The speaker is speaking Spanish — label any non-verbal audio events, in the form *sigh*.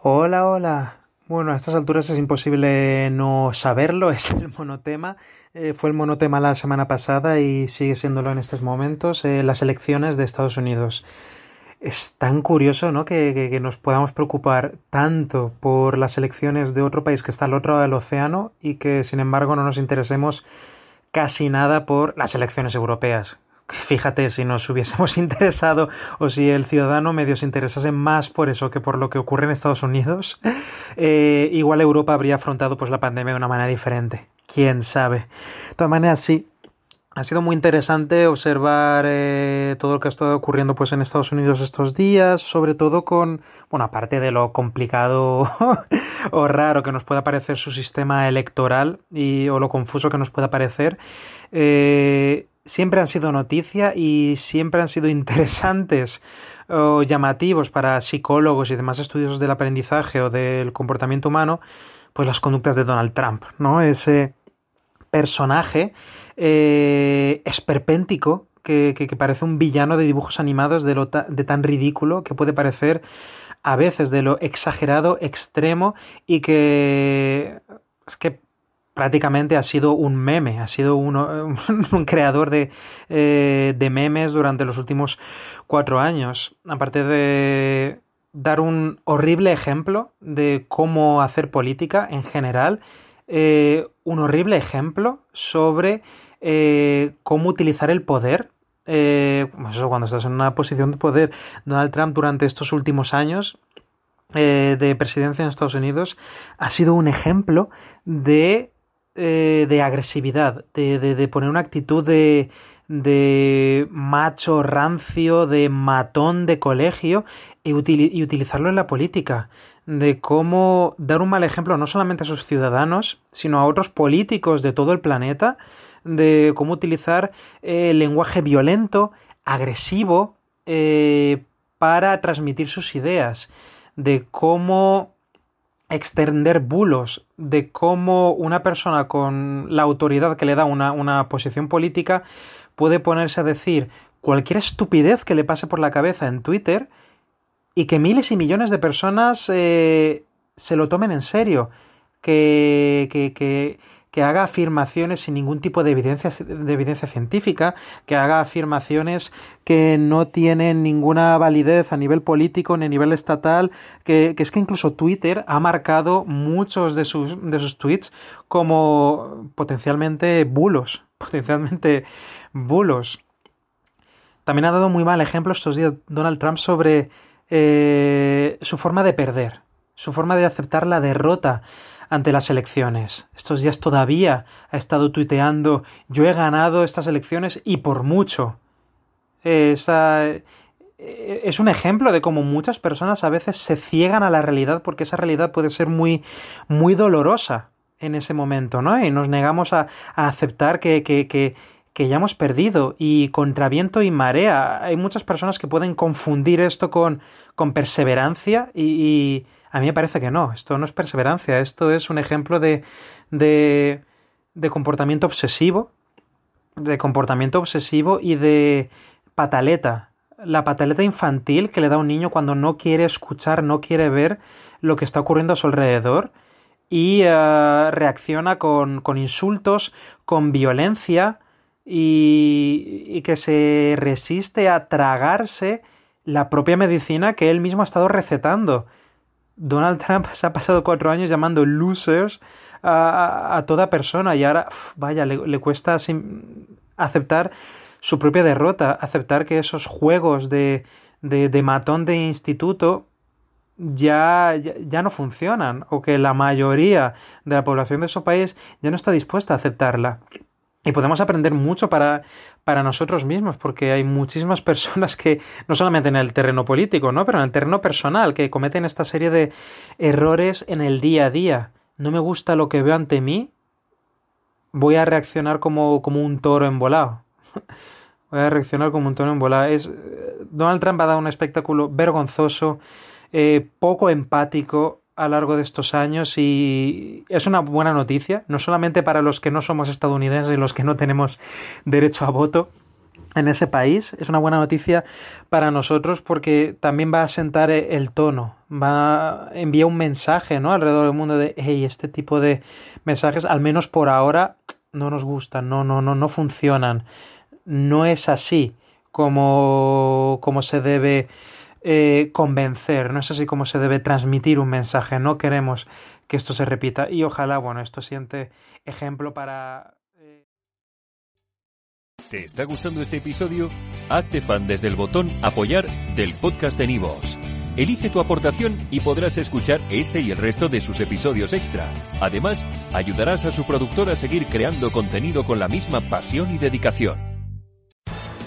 Hola, hola. Bueno, a estas alturas es imposible no saberlo, *laughs* es el monotema. Eh, fue el monotema la semana pasada y sigue siéndolo en estos momentos, eh, las elecciones de Estados Unidos. Es tan curioso, ¿no? Que, que, que, nos podamos preocupar tanto por las elecciones de otro país que está al otro lado del océano y que, sin embargo, no nos interesemos casi nada por las elecciones europeas, Fíjate, si nos hubiésemos *laughs* interesado o si el ciudadano medio se interesase más por eso que por lo que ocurre en Estados Unidos, eh, igual Europa habría afrontado pues la pandemia de una manera diferente. Quién sabe. De todas maneras, sí. Ha sido muy interesante observar eh, todo lo que ha estado ocurriendo pues en Estados Unidos estos días, sobre todo con, bueno, aparte de lo complicado *laughs* o raro que nos pueda parecer su sistema electoral y o lo confuso que nos pueda parecer, eh, siempre han sido noticia y siempre han sido *laughs* interesantes o llamativos para psicólogos y demás estudiosos del aprendizaje o del comportamiento humano, pues las conductas de Donald Trump, ¿no? Ese personaje eh, esperpéntico que, que, parece un villano de dibujos animados de, lo de tan ridículo que puede parecer a veces de lo exagerado, extremo y que es que prácticamente ha sido un meme, ha sido *laughs* un creador de, eh, de, memes durante los últimos cuatro años. Aparte de dar un horrible ejemplo de cómo hacer política en general, eh, un horrible ejemplo sobre eh, cómo utilizar el poder. Pues eso, cuando estás en una posición de poder, Donald Trump durante estos últimos años de presidencia en Estados Unidos ha sido un ejemplo de eh, de agresividad, de, de, poner una actitud de, de macho rancio, de matón de colegio y, util y utilizarlo en la política de cómo dar un mal ejemplo no solamente a sus ciudadanos, sino a otros políticos de todo el planeta, de cómo utilizar eh, lenguaje violento, agresivo, eh, para transmitir sus ideas, de cómo extender bulos de cómo una persona con la autoridad que le da una, una, posición política puede ponerse a decir cualquier estupidez que le pase por la cabeza en Twitter y que miles y millones de personas eh, se lo tomen en serio, que, que, que, que haga afirmaciones sin ningún tipo de evidencia, de evidencia científica, que haga afirmaciones que no tienen ninguna validez a nivel político ni a nivel estatal, que, es que incluso Twitter ha marcado muchos de sus, de sus tweets como potencialmente bulos, *laughs* potencialmente bulos. También ha dado muy mal ejemplo estos días Donald Trump sobre eh, su forma de perder, su forma de aceptar la derrota ante las elecciones. Estos días todavía ha estado tuiteando yo he ganado estas elecciones y por mucho. Esa, es un ejemplo de cómo muchas personas a veces se ciegan a la realidad porque esa realidad puede ser muy, muy dolorosa en ese momento, ¿no? Y nos negamos a, a aceptar que, que, que, ya hemos perdido y contra viento y marea. Hay muchas personas que pueden confundir esto con, con perseverancia y a mí me parece que no, esto no es perseverancia, esto es un ejemplo de, de, de comportamiento obsesivo, de comportamiento obsesivo y de pataleta. La pataleta infantil que le da un niño cuando no quiere escuchar, no quiere ver lo que está ocurriendo a su alrededor y uh, reacciona con, con, insultos, con violencia y que se resiste a tragarse la propia medicina que él mismo ha estado recetando. Donald Trump se ha pasado cuatro años llamando losers a, a, toda persona y ahora, vaya, le, le cuesta aceptar su propia derrota, aceptar que esos juegos de, de, de matón de instituto ya, ya, ya, no funcionan o que la mayoría de la población de su país ya no está dispuesta a aceptarla. Y podemos aprender mucho para, para nosotros mismos, porque hay muchísimas *laughs* personas que, no solamente en el terreno político, ¿no? pero en el terreno personal, que cometen esta serie de errores en el día a día. No me gusta lo que veo ante mí, voy a reaccionar como, como un toro embolado. *laughs* voy a reaccionar como un toro embolado. Es, Donald Trump ha dado un espectáculo vergonzoso, eh, poco empático, a lo largo de estos años y es una buena noticia, no solamente para los que no somos estadounidenses y los que no tenemos derecho a voto en ese país, es una buena noticia para nosotros porque también va a sentar el tono, va a enviar un mensaje ¿no? alrededor del mundo de, hey, este tipo de mensajes, al menos por ahora, no nos gustan, no, no, no, no funcionan, no es así como, como se debe eh, convencer, no es así como se debe transmitir un mensaje, no queremos que esto se repita y ojalá, bueno, esto siente ejemplo para... Eh, ¿Te está gustando este episodio? Hazte fan desde el botón apoyar del podcast de Nivos. Elige tu aportación y podrás escuchar este y el resto de sus episodios extra. Además, ayudarás a su productor a seguir creando contenido con la misma pasión y dedicación.